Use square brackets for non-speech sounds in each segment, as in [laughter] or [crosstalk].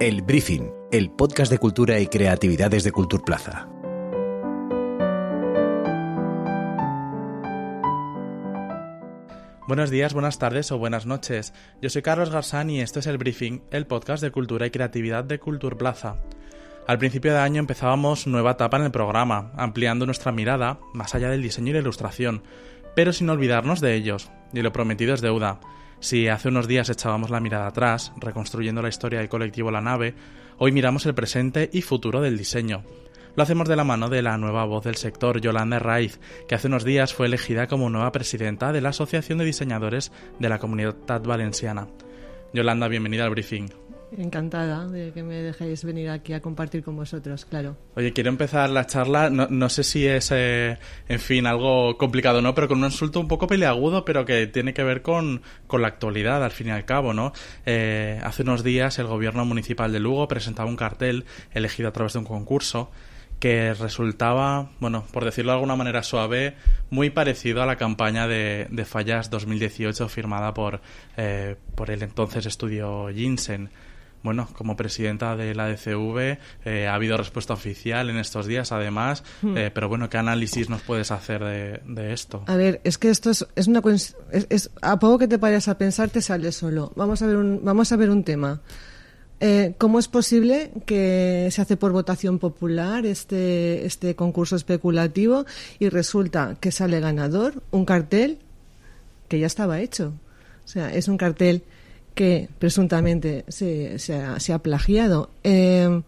El Briefing, el podcast de cultura y creatividades de Culturplaza. Buenos días, buenas tardes o buenas noches. Yo soy Carlos Garzán y esto es El Briefing, el podcast de cultura y creatividad de Culturplaza. Al principio de año empezábamos nueva etapa en el programa, ampliando nuestra mirada más allá del diseño y la ilustración, pero sin olvidarnos de ellos, y lo prometido es deuda. Si hace unos días echábamos la mirada atrás, reconstruyendo la historia del colectivo La Nave, hoy miramos el presente y futuro del diseño. Lo hacemos de la mano de la nueva voz del sector, Yolanda Raiz, que hace unos días fue elegida como nueva presidenta de la Asociación de Diseñadores de la Comunidad Valenciana. Yolanda, bienvenida al briefing. Encantada de que me dejéis venir aquí a compartir con vosotros, claro. Oye, quiero empezar la charla, no, sé si es, eh, en fin, algo complicado no, pero con un insulto un poco peleagudo, pero que tiene que ver con, con la actualidad, al fin y al cabo, ¿no? Eh, hace unos días el gobierno municipal de Lugo presentaba un cartel elegido a través de un concurso que resultaba, bueno, por decirlo de alguna manera suave, muy parecido a la campaña de, de Fallas 2018 firmada por, eh, por el entonces estudio Jinsen bueno, como presidenta de la DCV, eh, ha habido respuesta oficial en estos días, además, hmm. eh, pero bueno, ¿qué análisis nos puedes hacer de, esto? A ver, es que esto es, es una es, a poco que te pares a pensar te sale solo. Vamos a ver un, vamos a ver un tema. Eh, ¿Cómo es posible que se hace por votación popular este, este concurso especulativo y resulta que sale ganador un cartel que ya estaba hecho? O sea, es un cartel que presuntamente se, ha, plagiado. Eh,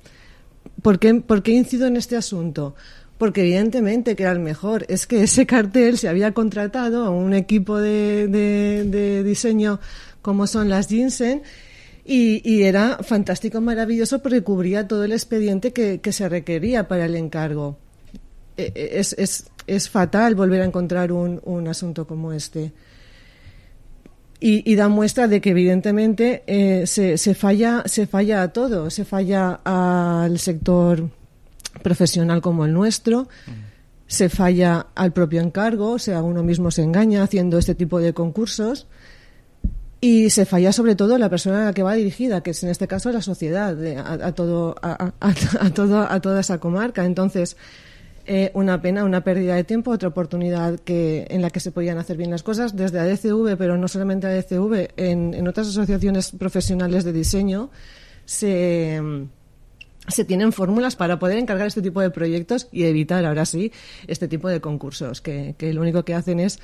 ¿por, qué, incido en este asunto? Porque evidentemente que era el mejor. Es que ese cartel se había contratado a un equipo de, diseño como son las Jinsen y, era fantástico, maravilloso porque cubría todo el expediente que, se requería para el encargo. E, e, es, es, fatal volver a encontrar un, un asunto como este y, da muestra de que evidentemente eh, se, se, falla se falla a todo. Se falla al sector profesional como el nuestro se falla al propio encargo o sea uno mismo se engaña haciendo este tipo de concursos y se falla sobre todo la persona a la que va dirigida que es en este caso la sociedad a, todo a, [laughs] a, todo a toda esa comarca. Entonces eh, una pena, una pérdida de tiempo, otra oportunidad que, en la que se podían hacer bien las cosas desde ADCV, pero no solamente ADCV, en, en otras asociaciones profesionales de diseño se, se tienen fórmulas para poder encargar este tipo de proyectos y evitar, ahora sí, este tipo de concursos, que, que lo único que hacen es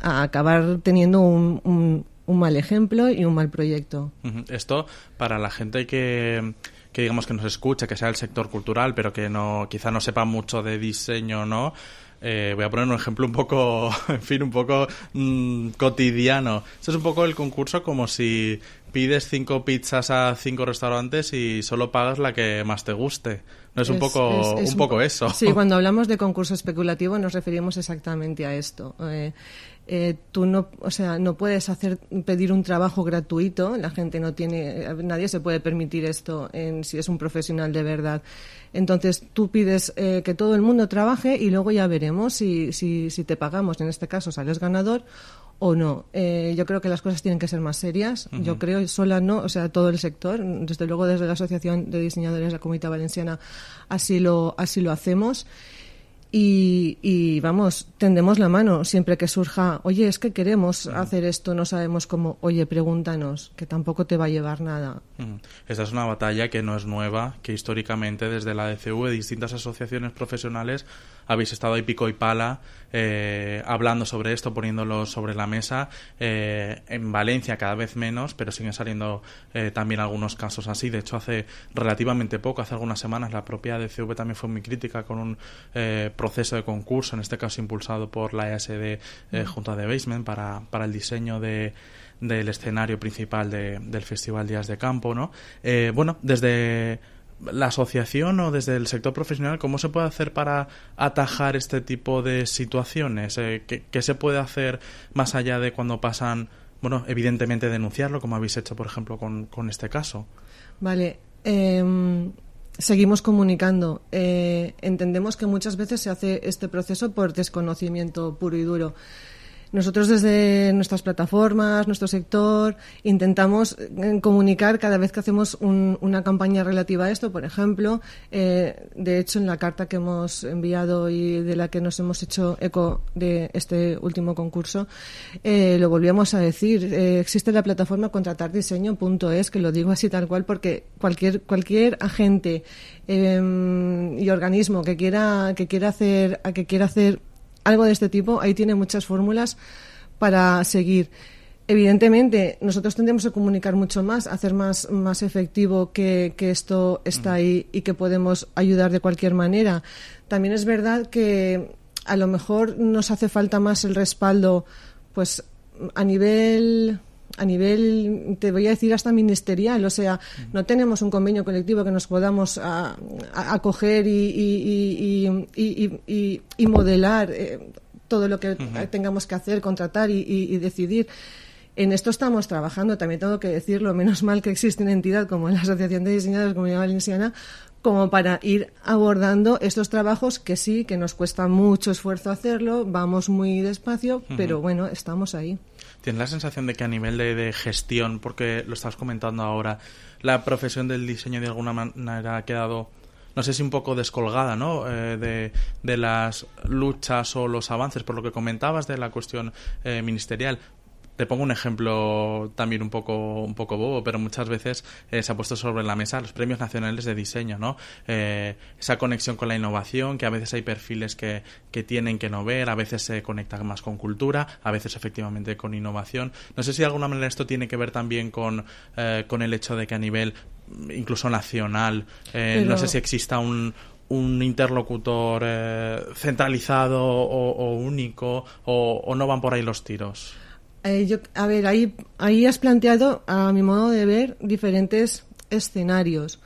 acabar teniendo un, un mal ejemplo y un mal proyecto. Esto para la gente que que digamos que nos escuche, que sea el sector cultural, pero que no quizá no sepa mucho de diseño, ¿no? Eh, voy a poner un ejemplo un poco, [laughs] en fin, un poco mm, cotidiano. Esto es un poco el concurso como si pides cinco pizzas a cinco restaurantes y solo pagas la que más te guste. No es, un poco, un poco eso. Sí, cuando [laughs] hablamos de concurso especulativo nos referimos exactamente a esto. Eh, eh, tú no, o sea, no puedes hacer pedir un trabajo gratuito. La gente no tiene, nadie se puede permitir esto en, si es un profesional de verdad. Entonces tú pides eh, que todo el mundo trabaje y luego ya veremos si, si, si te pagamos. En este caso sales ganador o no. Eh, yo creo que las cosas tienen que ser más serias. Yo creo, sola no, o sea, todo el sector, desde luego desde la Asociación de Diseñadores de la Comunidad Valenciana, así lo, así lo hacemos. Y, vamos, tendemos la mano siempre que surja, oye, es que queremos hacer esto, no sabemos cómo, oye, pregúntanos, que tampoco te va a llevar nada. Esta es una batalla que no es nueva, que históricamente desde la DCV, distintas asociaciones profesionales, habéis estado ahí pico y pala eh, hablando sobre esto, poniéndolo sobre la mesa. Eh, en Valencia cada vez menos, pero siguen saliendo eh, también algunos casos así. De hecho, hace relativamente poco, hace algunas semanas, la propia DCV también fue muy crítica con un proceso de concurso, en este caso impulsado por la ESD mm. junto a The Basement, para, para el diseño de del escenario principal del Festival Días de Campo, ¿no? bueno, desde la asociación o desde el sector profesional, ¿cómo se puede hacer para atajar este tipo de situaciones? Eh, ¿qué, se puede hacer más allá de cuando pasan, bueno, evidentemente denunciarlo, como habéis hecho, por ejemplo, con, este caso? Vale. Em, seguimos comunicando. Eh, entendemos que muchas veces se hace este proceso por desconocimiento puro y duro. Nosotros desde nuestras plataformas, nuestro sector, intentamos eh, comunicar cada vez que hacemos una campaña relativa a esto. Por ejemplo, eh, de hecho, en la carta que hemos enviado y de la que nos hemos hecho eco de este último concurso, eh, lo volvíamos a decir. existe la plataforma contratardiseño.es, que lo digo así tal cual porque cualquier, cualquier agente y organismo que quiera, que quiera hacer, que quiera hacer algo de este tipo, ahí tiene muchas fórmulas para seguir. Evidentemente, nosotros tendremos que comunicar mucho más, hacer más, más efectivo que, esto está ahí y que podemos ayudar de cualquier manera. También es verdad que a lo mejor nos hace falta más el respaldo, pues a nivel a nivel, te voy a decir, hasta ministerial. O sea, no tenemos un convenio colectivo que nos podamos acoger y, y, modelar eh, todo lo que tengamos que hacer, contratar y, decidir. En esto estamos trabajando, también tengo que decirlo, menos mal que existe una entidad como la Asociación de Diseñadores de Comunidad Valenciana, como para ir abordando estos trabajos que sí, que nos cuesta mucho esfuerzo hacerlo, vamos muy despacio, pero bueno, estamos ahí. ¿Tienes la sensación de que a nivel de, gestión, porque lo estás comentando ahora, la profesión del diseño de alguna manera ha quedado no sé si un poco descolgada ¿no? Eh, de, de, las luchas o los avances, por lo que comentabas de la cuestión eh, ministerial. Te pongo un ejemplo también un poco, un poco bobo, pero muchas veces eh, se ha puesto sobre la mesa los premios nacionales de diseño, ¿no? Eh, esa conexión con la innovación, que a veces hay perfiles que, que tienen que no ver, a veces se conecta más con cultura, a veces efectivamente con innovación. No sé si de alguna manera esto tiene que ver también con, eh, con el hecho de que a nivel incluso nacional, no sé si exista un, un interlocutor centralizado o, único o, o, no van por ahí los tiros? Eh, a ver, ahí, ahí has planteado, a mi modo de ver, diferentes escenarios.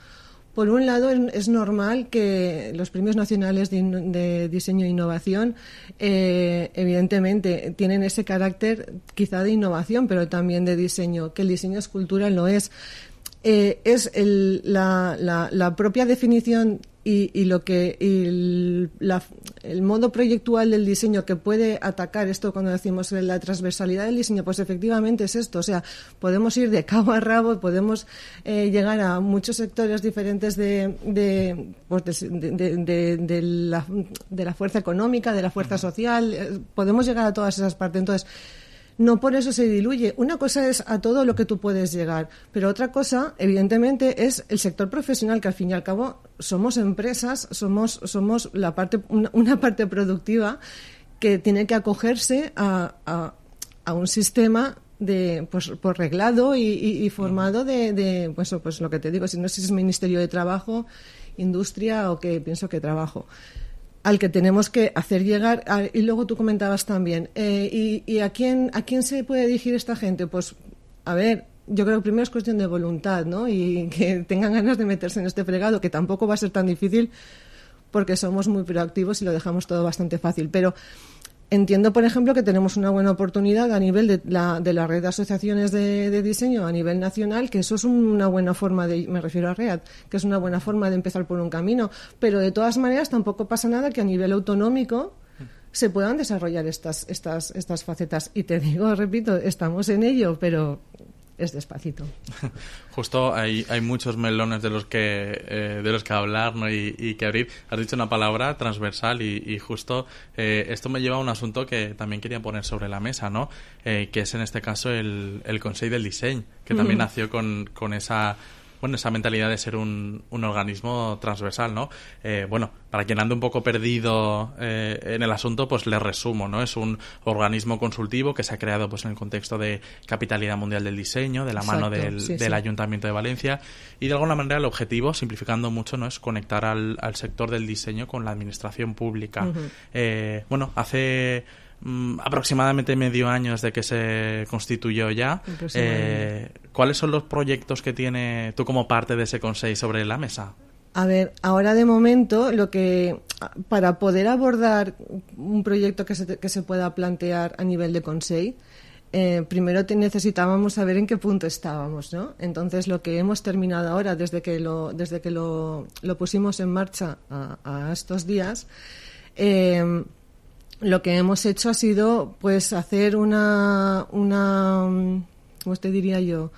Por un lado, es normal que los premios nacionales de, diseño e innovación, eh, evidentemente, tienen ese carácter quizá de innovación, pero también de diseño, que el diseño es cultura, lo es. Eh, es la, la, propia definición y, lo que el modo proyectual del diseño que puede atacar esto cuando decimos la transversalidad del diseño pues efectivamente es esto. O sea podemos ir de cabo a rabo podemos eh, llegar a muchos sectores diferentes de de, pues de, la, de la fuerza económica de la fuerza social eh, podemos llegar a todas esas partes. Entonces no por eso se diluye. Una cosa es a todo lo que tú puedes llegar, pero otra cosa, evidentemente, es el sector profesional, que al fin y al cabo somos empresas, somos, somos la parte, una, parte productiva que tiene que acogerse a, un sistema de pues por reglado y, formado de, pues, pues lo que te digo si no sé si es ministerio de trabajo industria o que pienso que trabajo al que tenemos que hacer llegar. y luego tú comentabas también, eh, y, a, quién, a quién se puede dirigir esta gente? Pues, a ver, yo creo que primero es cuestión de voluntad, ¿no? Y [laughs] que tengan ganas de meterse en este fregado, que tampoco va a ser tan difícil porque somos muy proactivos y lo dejamos todo bastante fácil. Pero Entiendo, por ejemplo, que tenemos una buena oportunidad a nivel de la, de la red de asociaciones de, diseño a nivel nacional, que eso es una buena forma de, me refiero a READ, que es una buena forma de empezar por un camino. Pero de todas maneras tampoco pasa nada que a nivel autonómico se puedan desarrollar estas, estas, estas facetas. Y te digo, repito, estamos en ello, pero es despacito. [laughs] Justo hay, hay muchos melones de los que eh, de los que hablar ¿no? y, que abrir. Has dicho una palabra transversal y, justo eh, esto me lleva a un asunto que también quería poner sobre la mesa, ¿no? Eh, que es en este caso el, el Consejo del Diseño, que también nació con, con esa bueno, esa mentalidad de ser un, un organismo transversal, ¿no? Eh, bueno, para quien ande un poco perdido eh, en el asunto, pues le resumo, ¿no? Es un organismo consultivo que se ha creado pues en el contexto de capitalidad mundial del diseño, de la mano del, del Ayuntamiento de Valencia y de alguna manera el objetivo, simplificando mucho, ¿no? Es conectar al, al sector del diseño con la administración pública. eh, bueno, hace Mm, aproximadamente medio año desde que se constituyó ya. Eh, ¿Cuáles son los proyectos que tiene tú como parte de ese consejo sobre la mesa? A ver, ahora de momento, lo que para poder abordar un proyecto que se, que se pueda plantear a nivel de consejo, eh, primero necesitábamos saber en qué punto estábamos, ¿no? Entonces, lo que hemos terminado ahora, desde que lo, desde que lo, lo pusimos en marcha a, estos días, eh, lo que hemos hecho ha sido pues hacer una, una ¿cómo te diría yo?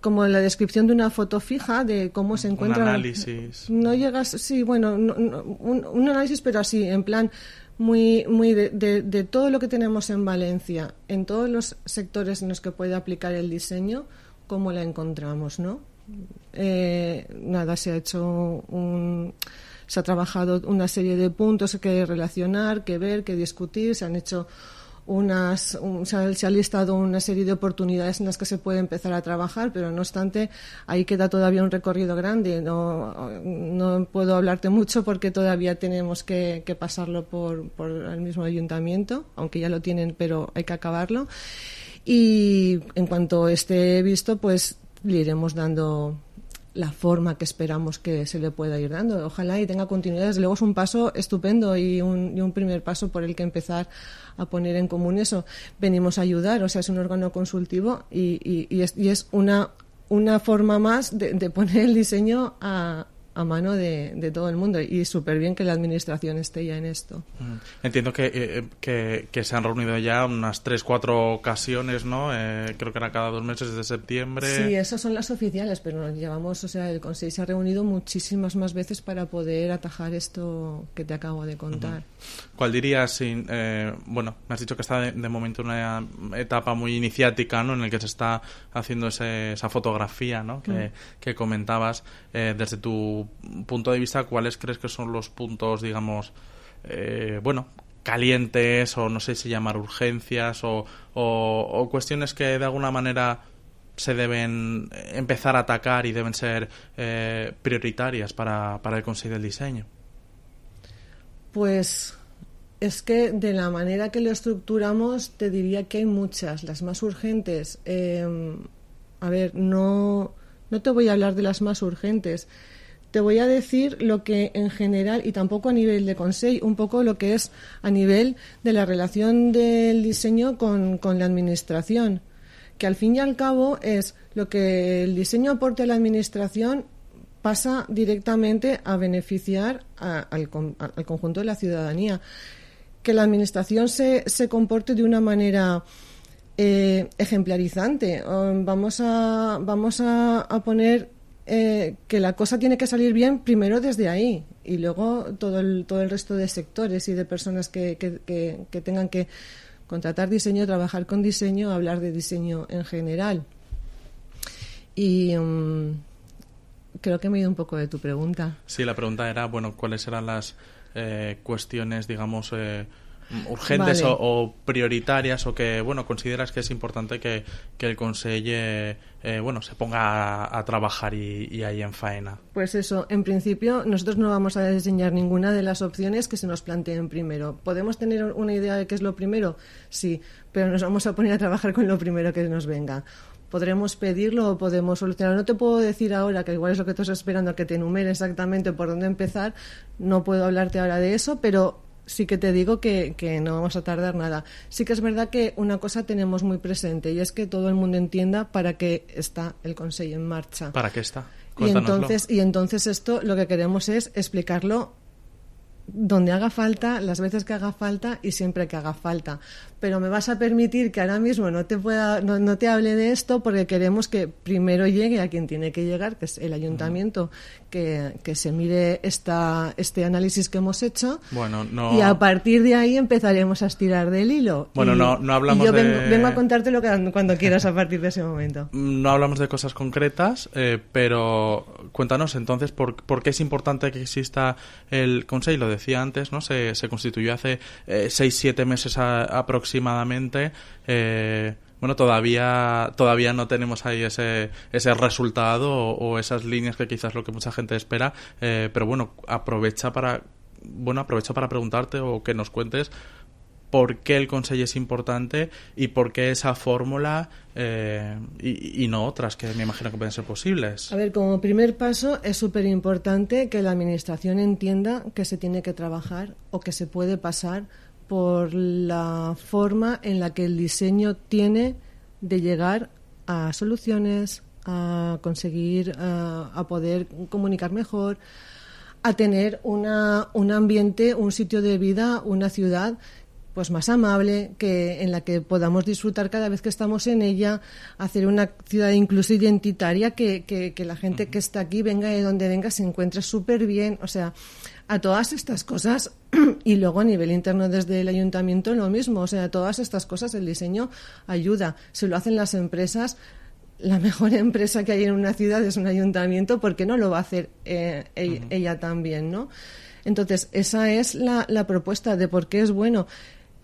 como la descripción de una foto fija de cómo se encuentra. Un análisis. No llegas, sí, bueno, un, análisis, pero así, en plan muy, muy de, de, todo lo que tenemos en Valencia, en todos los sectores en los que puede aplicar el diseño, cómo la encontramos, ¿no? Eh, nada, se ha hecho un se ha trabajado una serie de puntos que relacionar, que ver, que discutir, se han hecho unas, se, ha, listado una serie de oportunidades en las que se puede empezar a trabajar, pero no obstante, ahí queda todavía un recorrido grande. No, no puedo hablarte mucho porque todavía tenemos que, que pasarlo por, por el mismo ayuntamiento, aunque ya lo tienen, pero hay que acabarlo. Y en cuanto esté visto, pues le iremos dando la forma que esperamos que se le pueda ir dando. Ojalá y tenga continuidad. Desde luego es un paso estupendo y un, y un primer paso por el que empezar a poner en común eso. Venimos a ayudar, o sea, es un órgano consultivo y, y, es, y es, una, una forma más de, de poner el diseño a, a mano de, todo el mundo y súper bien que la administración esté ya en esto. Mm. Entiendo que, eh, que, que, se han reunido ya unas tres, cuatro ocasiones, ¿no? Eh, creo que era cada dos meses desde septiembre. Sí, esas son las oficiales, pero nos llevamos, o sea, el Consejo se ha reunido muchísimas más veces para poder atajar esto que te acabo de contar. ¿Cuál dirías, eh, bueno, me has dicho que está de, momento en una etapa muy iniciática, ¿no? En el que se está haciendo esa fotografía, ¿no? Que, mm. que comentabas desde tu punto de vista, ¿cuáles crees que son los puntos, digamos, eh, bueno, calientes o no sé si llamar urgencias o, cuestiones que de alguna manera se deben empezar a atacar y deben ser eh, prioritarias para, para el Consejo del Diseño? Pues es que de la manera que lo estructuramos te diría que hay muchas. Las más urgentes, eh, a ver, no, no te voy a hablar de las más urgentes te voy a decir lo que en general, y tampoco a nivel de consejo, un poco lo que es a nivel de la relación del diseño con, la administración, que al fin y al cabo es lo que el diseño aporte a la administración pasa directamente a beneficiar al, conjunto de la ciudadanía. Que la administración se, se comporte de una manera eh, ejemplarizante. Vamos a, vamos a poner eh, que la cosa tiene que salir bien primero desde ahí y luego todo el, todo el resto de sectores y de personas que, que, tengan que contratar diseño, trabajar con diseño, hablar de diseño en general. Y mm, creo que me he ido un poco de tu pregunta. Sí, la pregunta era, bueno, ¿cuáles eran las eh, cuestiones, digamos, eh, urgentes o, prioritarias o que bueno consideras que es importante que, el Consejo eh, bueno se ponga a, trabajar y, ahí en faena pues eso en principio nosotros no vamos a diseñar ninguna de las opciones que se nos planteen primero. Podemos tener una idea de qué es lo primero sí pero nos vamos a poner a trabajar con lo primero que nos venga. Podremos pedirlo o podemos solucionarlo. No te puedo decir ahora, que igual es lo que estás esperando, que te enumere exactamente por dónde empezar. No puedo hablarte ahora de eso, pero sí que te digo que, que, no vamos a tardar nada. Sí que es verdad que una cosa tenemos muy presente y es que todo el mundo entienda para qué está el Consejo en marcha. ¿Para qué está? Y entonces, y entonces esto lo que queremos es explicarlo donde haga falta, las veces que haga falta y siempre que haga falta. Pero me vas a permitir que ahora mismo no te pueda, no, te hable de esto porque queremos que primero llegue a quien tiene que llegar, que es el ayuntamiento, que, que se mire esta, este análisis que hemos hecho. Bueno, Y a partir de ahí empezaremos a estirar del hilo. Bueno, no, no hablamos yo de... vengo, a contarte lo que cuando quieras a partir de ese momento. [laughs] No hablamos de cosas concretas, eh, pero cuéntanos entonces por, por, qué es importante que exista el Consejo decía antes, ¿no? Se, se constituyó hace eh, seis, siete meses aproximadamente. Eh, bueno, todavía, todavía no tenemos ahí ese, ese resultado o, esas líneas que quizás lo que mucha gente espera, eh, pero bueno, aprovecha para, bueno, aprovecha para preguntarte o que nos cuentes por qué el Consejo es importante y por qué esa fórmula eh, y, no otras que me imagino que pueden ser posibles. A ver, como primer paso es súper importante que la Administración entienda que se tiene que trabajar o que se puede pasar por la forma en la que el diseño tiene de llegar a soluciones, a conseguir, a poder comunicar mejor, a tener una, un ambiente, un sitio de vida, una ciudad pues más amable, que en la que podamos disfrutar cada vez que estamos en ella, hacer una ciudad incluso identitaria, que, que, la gente que está aquí, venga de donde venga, se encuentre súper bien. O sea, a todas estas cosas, [clears throat] y luego a nivel interno desde el ayuntamiento lo mismo. O sea, a todas estas cosas el diseño ayuda. Se lo hacen las empresas, la mejor [laughs] empresa que hay en una ciudad es un ayuntamiento, porque no lo va a hacer eh, ella, también, ¿no? Entonces, esa es la, la, propuesta de por qué es bueno.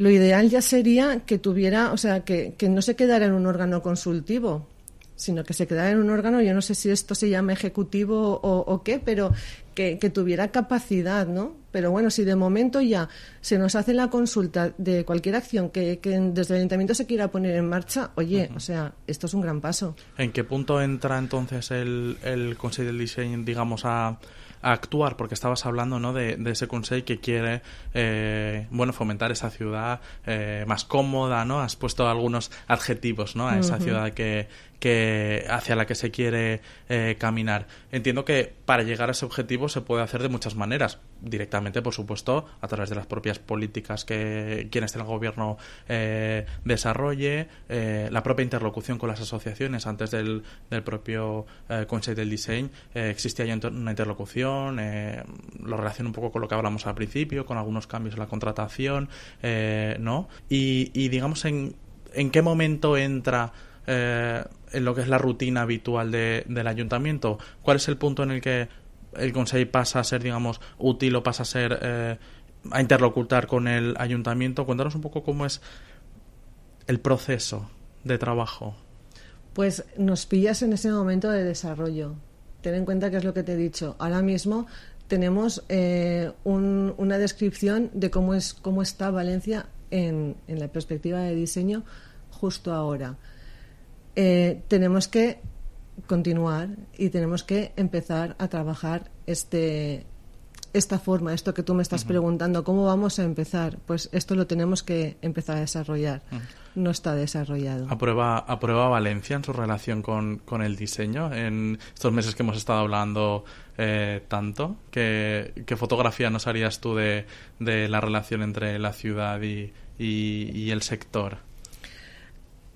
Lo ideal ya sería que tuviera, o sea, que, que no se quedara en un órgano consultivo, sino que se quedara en un órgano, yo no sé si esto se llama ejecutivo o, qué, pero que, tuviera capacidad, ¿no? Pero bueno, si de momento ya se nos hace la consulta de cualquier acción que, desde el ayuntamiento se quiera poner en marcha, oye, o sea, esto es un gran paso. ¿En qué punto entra entonces el, el Consejo del Diseño, digamos, a a actuar, porque estabas hablando ¿no? de, ese consejo que quiere eh, bueno fomentar esa ciudad eh, más cómoda, ¿no? Has puesto algunos adjetivos ¿no? a esa ciudad que, que hacia la que se quiere eh, caminar. Entiendo que para llegar a ese objetivo se puede hacer de muchas maneras. Directamente, por supuesto, a través de las propias políticas que quien esté en el gobierno eh, desarrolle, eh, la propia interlocución con las asociaciones antes del, del propio Consejo del Diseño. existía ya una interlocución, lo relaciona un poco con lo que hablamos al principio, con algunos cambios en la contratación, ¿no? Y, y digamos, en, en qué momento entra eh, en lo que es la rutina habitual de, del ayuntamiento? ¿Cuál es el punto en el que el Consejo pasa a ser, digamos, útil o pasa a ser eh, a interlocutar con el ayuntamiento? Cuéntanos un poco cómo es el proceso de trabajo. Pues nos pillas en ese momento de desarrollo. Ten en cuenta que es lo que te he dicho. Ahora mismo tenemos eh, una descripción de cómo es cómo está Valencia en, en la perspectiva de diseño justo ahora. Eh, tenemos que continuar y tenemos que empezar a trabajar este esta forma, esto que tú me estás preguntando, ¿cómo vamos a empezar? Pues esto lo tenemos que empezar a desarrollar. No está desarrollado. ¿Aprueba, ¿Aprueba Valencia en su relación con, con, el diseño en estos meses que hemos estado hablando eh, tanto? ¿Qué, ¿Qué, fotografía nos harías tú de, de la relación entre la ciudad y, y el sector?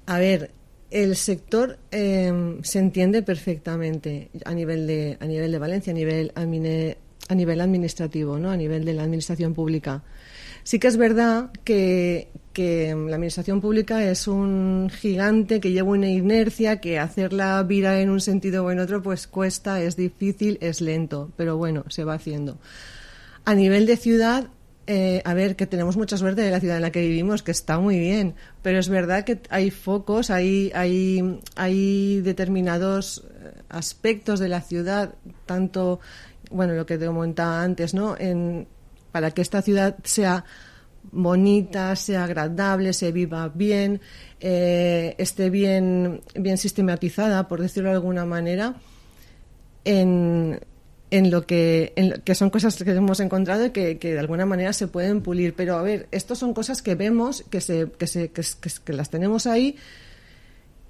A ver, el sector em, se entiende perfectamente a nivel de a nivel de Valencia, a nivel a nivel administrativo, ¿no? A nivel de la administración pública. Sí que es verdad que, em, la administración pública es un gigante que lleva una inercia, que hacerla virar en un sentido o en otro pues cuesta, es difícil, es lento, pero bueno, se va haciendo. A nivel de ciudad eh, a ver, que tenemos mucha suerte de la ciudad en la que vivimos, que está muy bien, pero es verdad que hay focos, hay, hay, hay determinados eh, aspectos de la ciudad, tanto, bueno, lo que te comentaba antes, ¿no? En, para que esta ciudad sea bonita, sea agradable, se viva bien, eh, esté bien, bien sistematizada, por decirlo de alguna manera, en, en lo que, en que son cosas que hemos encontrado y que, que, de alguna manera se pueden pulir. Pero a ver, estos son cosas que vemos, que, se, que, se, que, que las tenemos ahí,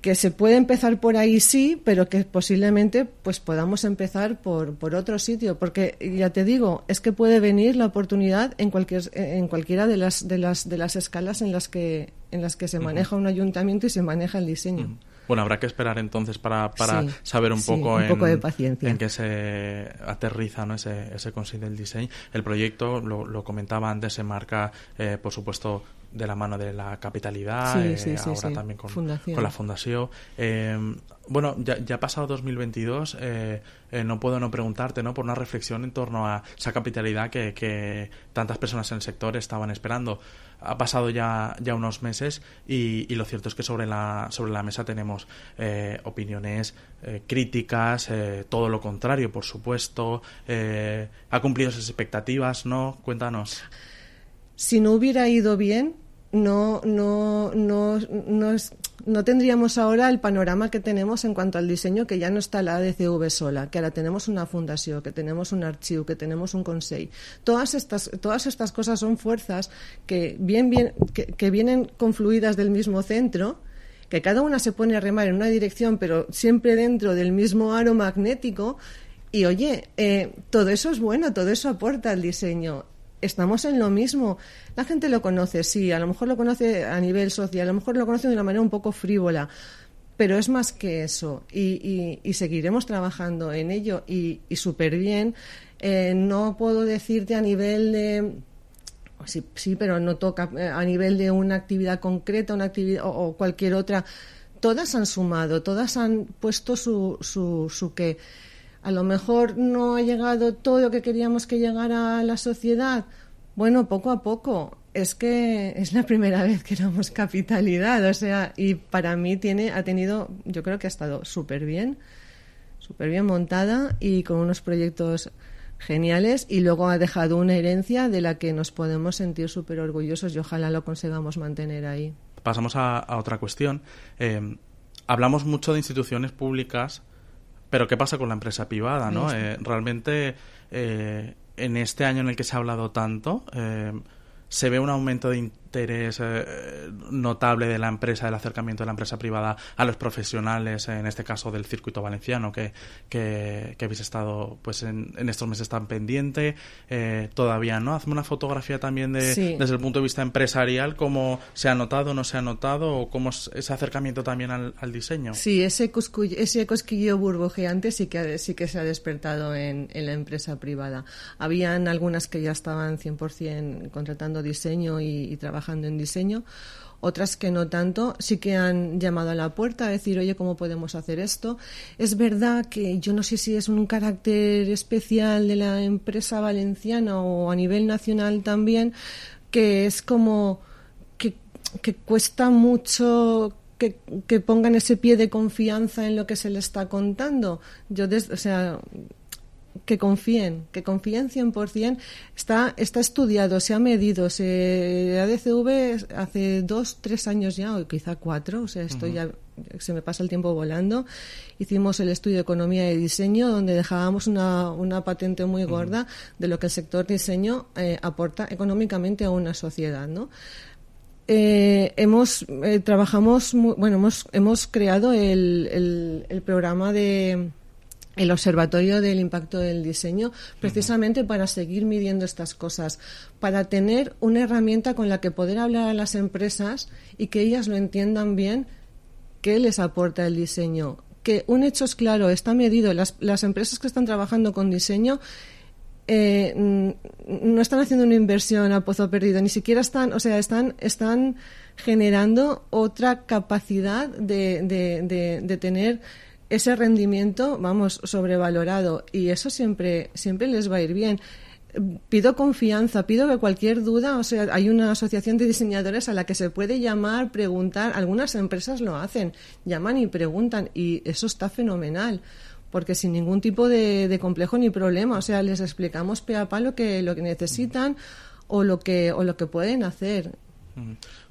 que se puede empezar por ahí sí, pero que posiblemente pues podamos empezar por, por otro sitio, porque ya te digo, es que puede venir la oportunidad en cualquier en cualquiera de las de las de las escalas en las que en las que se maneja un ayuntamiento y se maneja el diseño. Bueno, habrá que esperar entonces para, para saber un poco, en, qué se aterriza ¿no? ese, ese Consejo del Diseño. El proyecto, lo, lo comentaba antes, se marca, eh, por supuesto, de la mano de la capitalidad, eh, ahora también con, con, la fundación. Eh, bueno, ya, ya ha pasado 2022, eh, eh, no puedo no preguntarte ¿no? por una reflexión en torno a esa capitalidad que, que, tantas personas en el sector estaban esperando. Ha pasado ya, ya unos meses y, y lo cierto es que sobre la, sobre la mesa tenemos eh, opiniones críticas, todo lo contrario, por supuesto. ¿Ha cumplido sus expectativas? ¿No? Cuéntanos. Si no hubiera ido bien, no, no, no, no, no, tendríamos ahora el panorama que tenemos en cuanto al diseño, que ya no está la ADCV sola, que ahora tenemos una fundación, que tenemos un archivo, que tenemos un consejo. Todas estas, todas estas cosas son fuerzas que, bien, bien, que vienen confluidas del mismo centro, que cada una se pone a remar en una dirección, pero siempre dentro del mismo aro magnético, Y oye, eh, todo eso es bueno, todo eso aporta al diseño. Estamos en lo mismo. La gente lo conoce, sí, a lo mejor lo conoce a nivel social, a lo mejor lo conoce de una manera un poco frívola, pero es más que eso. Y, seguiremos trabajando en ello y, súper bien. Eh, no puedo decirte a nivel de Sí, sí, pero no toca eh, a nivel de una actividad concreta, una actividad o, cualquier otra. Todas han sumado, todas han puesto su, su, su que a lo mejor no ha llegado todo lo que queríamos que llegara a la sociedad. Bueno, poco a poco. Es que es la primera vez que damos capitalidad, o sea, y para mí tiene, ha tenido, yo creo que ha estado súper bien, súper bien montada y con unos proyectos geniales y luego ha dejado una herencia de la que nos podemos sentir súper orgullosos y ojalá lo consigamos mantener ahí. Pasamos a, otra cuestión. Eh, hablamos mucho de instituciones públicas pero ¿qué pasa con la empresa privada? ¿no? Eh, realmente, eh, en este año en el que se ha hablado tanto, eh, se ve un aumento de interés eh, notable de la empresa, del acercamiento de la empresa privada a los profesionales, en este caso del circuito valenciano, que, que, habéis estado pues en, estos meses tan pendiente, eh, todavía no. Hazme una fotografía también de, desde el punto de vista empresarial, cómo se ha notado, no se ha notado, o cómo es ese acercamiento también al, diseño. Sí, ese, cosquillo, ese cosquillo burbujeante sí que, sí que se ha despertado en, en la empresa privada. Habían algunas que ya estaban 100% contratando diseño y, y trabajando en diseño. Otras que no tanto, sí que han llamado a la puerta a decir, oye, ¿cómo podemos hacer esto? Es verdad que yo no sé si es un carácter especial de la empresa valenciana o a nivel nacional también, que es como que, cuesta mucho que, que, pongan ese pie de confianza en lo que se le está contando. Yo, o sea, que confíen, que confíen 100%. Está, está estudiado, se ha medido. Se, ADCV hace dos, tres años ya, o quizá cuatro, o sea, esto ya se me pasa el tiempo volando. Hicimos el estudio de economía y diseño, donde dejábamos una, una patente muy gorda de lo que el sector diseño eh, aporta económicamente a una sociedad, ¿no? Eh, hemos eh, trabajamos bueno hemos hemos creado el, el programa de el Observatorio del Impacto del Diseño, precisamente para seguir midiendo estas cosas, para tener una herramienta con la que poder hablar a las empresas y que ellas lo entiendan bien qué les aporta el diseño. Que un hecho es claro, está medido. Las, las empresas que están trabajando con diseño eh, no están haciendo una inversión a pozo perdido, ni siquiera están, o sea, están, están generando otra capacidad de, de, de tener ese rendimiento, vamos, sobrevalorado y eso siempre, siempre les va a ir bien. Pido confianza, pido que cualquier duda, o sea, hay una asociación de diseñadores a la que se puede llamar, preguntar, algunas empresas lo hacen, llaman y preguntan y eso está fenomenal porque sin ningún tipo de, complejo ni problema, o sea, les explicamos pe a pa lo que, lo que necesitan o lo que, o lo que pueden hacer.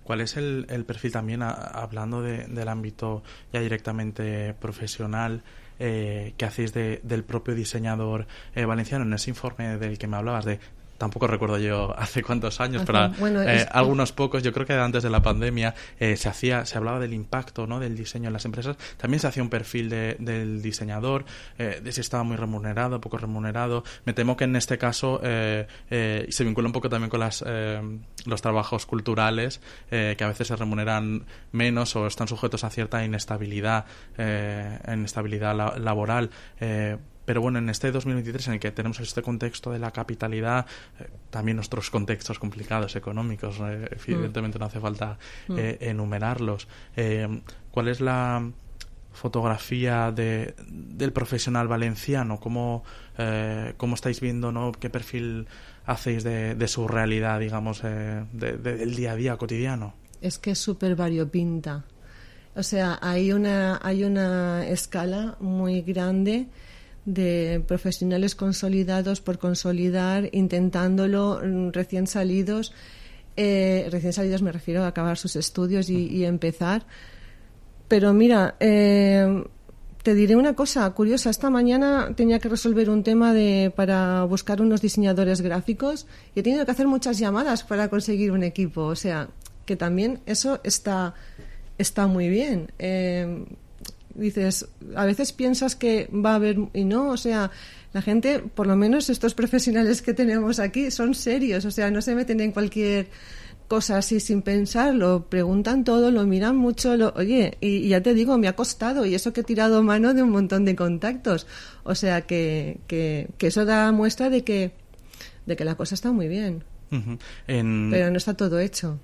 ¿Cuál es el, perfil también, hablando del ámbito ya directamente profesional, eh, que hacéis del propio diseñador eh, valenciano en ese informe del que me hablabas de tampoco recuerdo yo [laughs] hace cuántos años, pero eh, algunos pocos, yo creo que antes de la pandemia eh, se hacía, se hablaba del impacto ¿no? del diseño en las empresas, también se hacía un perfil del diseñador, eh, de si estaba muy remunerado, poco remunerado. Me temo que en este caso se vincula un poco también con las, los trabajos culturales, que a veces se remuneran menos o están sujetos a cierta inestabilidad, inestabilidad laboral pero bueno, en este 2023 en el que tenemos este contexto de la capitalidad, eh, también nuestros contextos complicados económicos, eh, evidentemente no hace falta mm. eh, enumerarlos. ¿Cuál es la fotografía de, del profesional valenciano? ¿Cómo, cómo estáis viendo, no? ¿Qué perfil hacéis de, de su realidad, digamos, del día a día cotidiano? Es que es súper variopinta. O sea, hay una, hay una escala muy grande de profesionales consolidados por consolidar, intentándolo mm, recién salidos. Eh, recién salidos me refiero a acabar sus estudios y, empezar. Pero mira, eh, te diré una cosa curiosa. Esta mañana tenía que resolver un tema de, para buscar unos diseñadores gráficos y he tenido que hacer muchas llamadas para conseguir un equipo. O sea, que también eso está, está muy bien. Eh, dices, a veces piensas que va a haber y no, o sea, la gente, por lo menos estos [laughs] profesionales que tenemos aquí, son serios, o sea, no se meten en cualquier cosa así sin pensar, lo preguntan todo, lo miran mucho, lo, oye, y, ya te digo, me ha costado, y eso que he tirado mano de un montón de contactos, o sea, que, que, que eso da muestra de que, de que la cosa está muy bien. Pero no está todo hecho.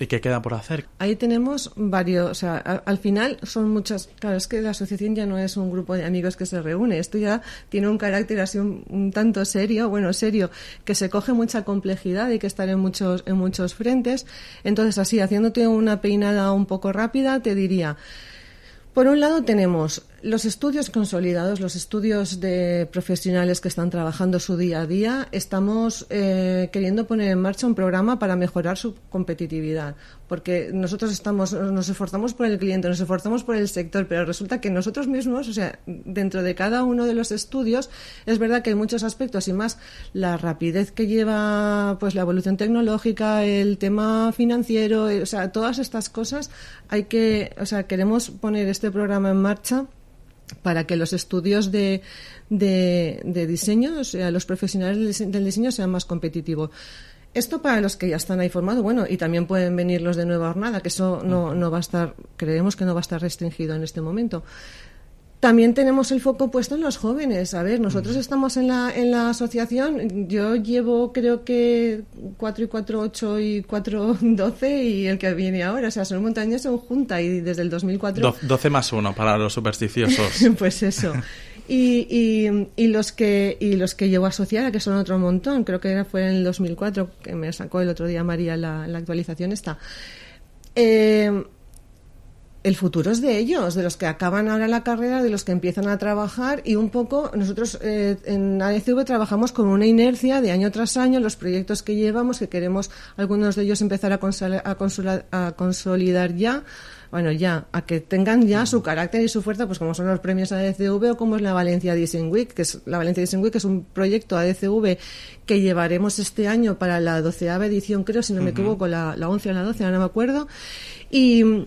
¿Y qué queda por hacer? Ahí tenemos varios, o sea, al final son muchas, claro, es que la asociación ya no es un grupo de amigos que se reúne, esto ya tiene un carácter así un, tanto serio, bueno, serio, que se coge mucha complejidad y que estar en muchos, en muchos frentes. Entonces, así, haciéndote una peinada un poco rápida, te diría, por un lado tenemos los estudios consolidados, los estudios de profesionales que están trabajando su día a día, estamos eh, queriendo poner en marcha un programa para mejorar su competitividad, porque nosotros estamos, nos esforzamos por el cliente, nos esforzamos por el sector, pero resulta que nosotros mismos, o sea, dentro de cada uno de los estudios, es verdad que hay muchos aspectos y más la rapidez que lleva, pues la evolución tecnológica, el tema financiero, eh, o sea, todas estas cosas hay que, o sea, queremos poner este programa en marcha para que los estudios de, de, diseño, o sea, los profesionales del diseño sean más competitivos. Esto para los que ya están ahí formados, bueno, y también pueden venir los de nueva jornada, que eso no, no va a estar, creemos que no va a estar restringido en este momento. También tenemos el foco puesto en los jóvenes. A ver, nosotros estamos en la, en la asociación. Yo llevo, creo que 4 y 4, 8 y 4, 12 [laughs] y el que viene ahora. O sea, son montañas en junta y desde el 2004. 12 más 1 para los supersticiosos. [laughs] pues eso. [laughs] Y, y, y, los que y los que llevo asociada, que son otro montón, creo que fue en el 2004, que me sacó el otro día María la, la actualización esta. Eh, el futuro es de ellos, de los que acaban ahora la carrera, de los que empiezan a trabajar y un poco nosotros eh, en ADCV trabajamos con una inercia de año tras año, los proyectos que llevamos, que queremos algunos de ellos empezar a, a, consolidar ya, bueno, ya, a que tengan ya su carácter y su fuerza, pues como son los premios ADCV o como es la Valencia Design Week, que es la Valencia Design Week, que es un proyecto ADCV que llevaremos este año para la doceava edición, creo, si no me equivoco, la, la once o la doce, no me acuerdo. Y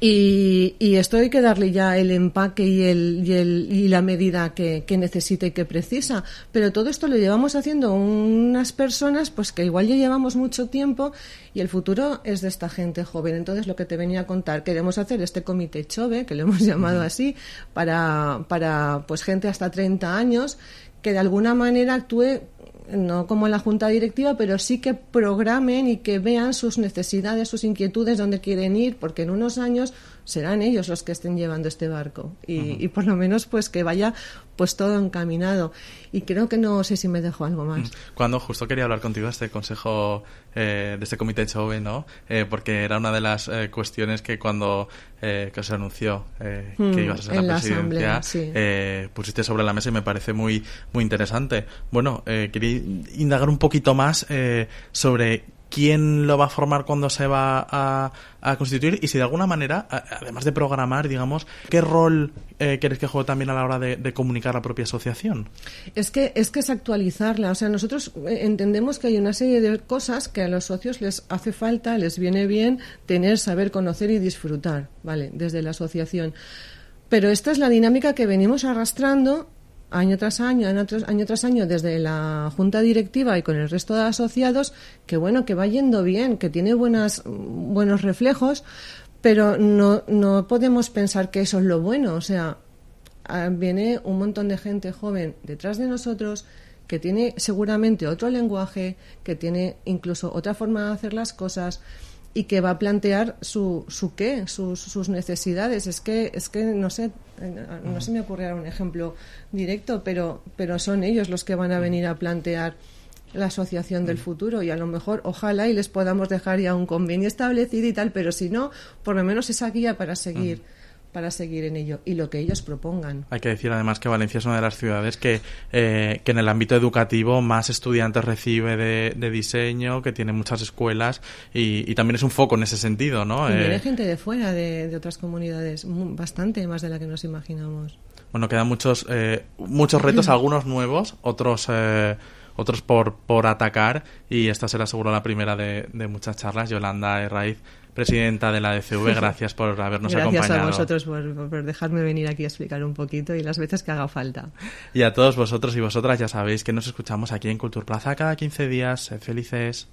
y, esto hay que darle ya el empaque y, el, y, el, y la medida que, que, necesita y que precisa. Pero todo esto lo llevamos haciendo unas personas pues que igual ya llevamos mucho tiempo y el futuro es de esta gente joven. Entonces, lo que te venía a contar, queremos hacer este comité Chove, que lo hemos [laughs] llamado así, para, para pues gente hasta 30 años que de alguna manera actúe no como la junta directiva, pero sí que programen y que vean sus necesidades, sus inquietudes, dónde quieren ir, porque en unos años serán ellos los que estén llevando este barco. Y, y, por lo menos pues que vaya pues todo encaminado. Y creo que no sé si me dejo algo más. Cuando justo quería hablar contigo de este consejo eh, de este comité Chove no eh, porque era una de las eh, cuestiones que cuando que se anunció que mm, ibas a ser la, presidencia pusiste sobre la mesa y me parece muy muy interesante. Bueno quería indagar un poquito más sobre quién lo va a formar cuando se va a, constituir y si de alguna manera, además de programar, digamos, qué rol eh, quieres que juegue también a la hora de, comunicar la propia asociación. Es que, es que es actualizarla. O sea, nosotros eh, entendemos que hay una serie de cosas que a los socios les hace falta, les viene bien tener, saber, conocer y disfrutar, ¿vale? Desde la asociación. Pero esta es la dinámica que venimos arrastrando año tras año, año tras, año desde la junta directiva y con el resto de asociados, que bueno, que va yendo bien, que tiene buenas, buenos reflejos, pero no, no podemos pensar que eso es lo bueno. O sea, ah, viene un montón de gente joven detrás de nosotros que tiene seguramente otro lenguaje, que tiene incluso otra forma de hacer las cosas y que va a plantear su, su qué, sus, sus necesidades. Es que, es que no sé, no se me ocurre un ejemplo directo, pero, pero son ellos los que van a venir a plantear la asociación del futuro. Y a lo mejor ojalá y les podamos dejar ya un convenio establecido y tal, pero si no, por lo menos esa guía para seguir para seguir en ello y lo que ellos propongan. Hay que decir además que Valencia es una de las ciudades que, eh, que en el ámbito educativo más estudiantes recibe de, diseño, que tiene muchas escuelas y, también es un foco en ese sentido, ¿no? Y viene eh, gente de fuera, de, otras comunidades, bastante más de la que nos imaginamos. Bueno, quedan muchos, eh, muchos retos, [clears throat] algunos nuevos, otros otros por, por atacar y esta será seguro la primera de, de muchas charlas. Yolanda Herraiz, presidenta de la DCV, [laughs] gracias por habernos acompañado. Gracias a vosotros por, por, dejarme venir aquí a explicar un poquito y las veces que haga falta. Y a todos vosotros y vosotras ya sabéis que nos escuchamos aquí en Cultura Plaza cada 15 días. Sed felices.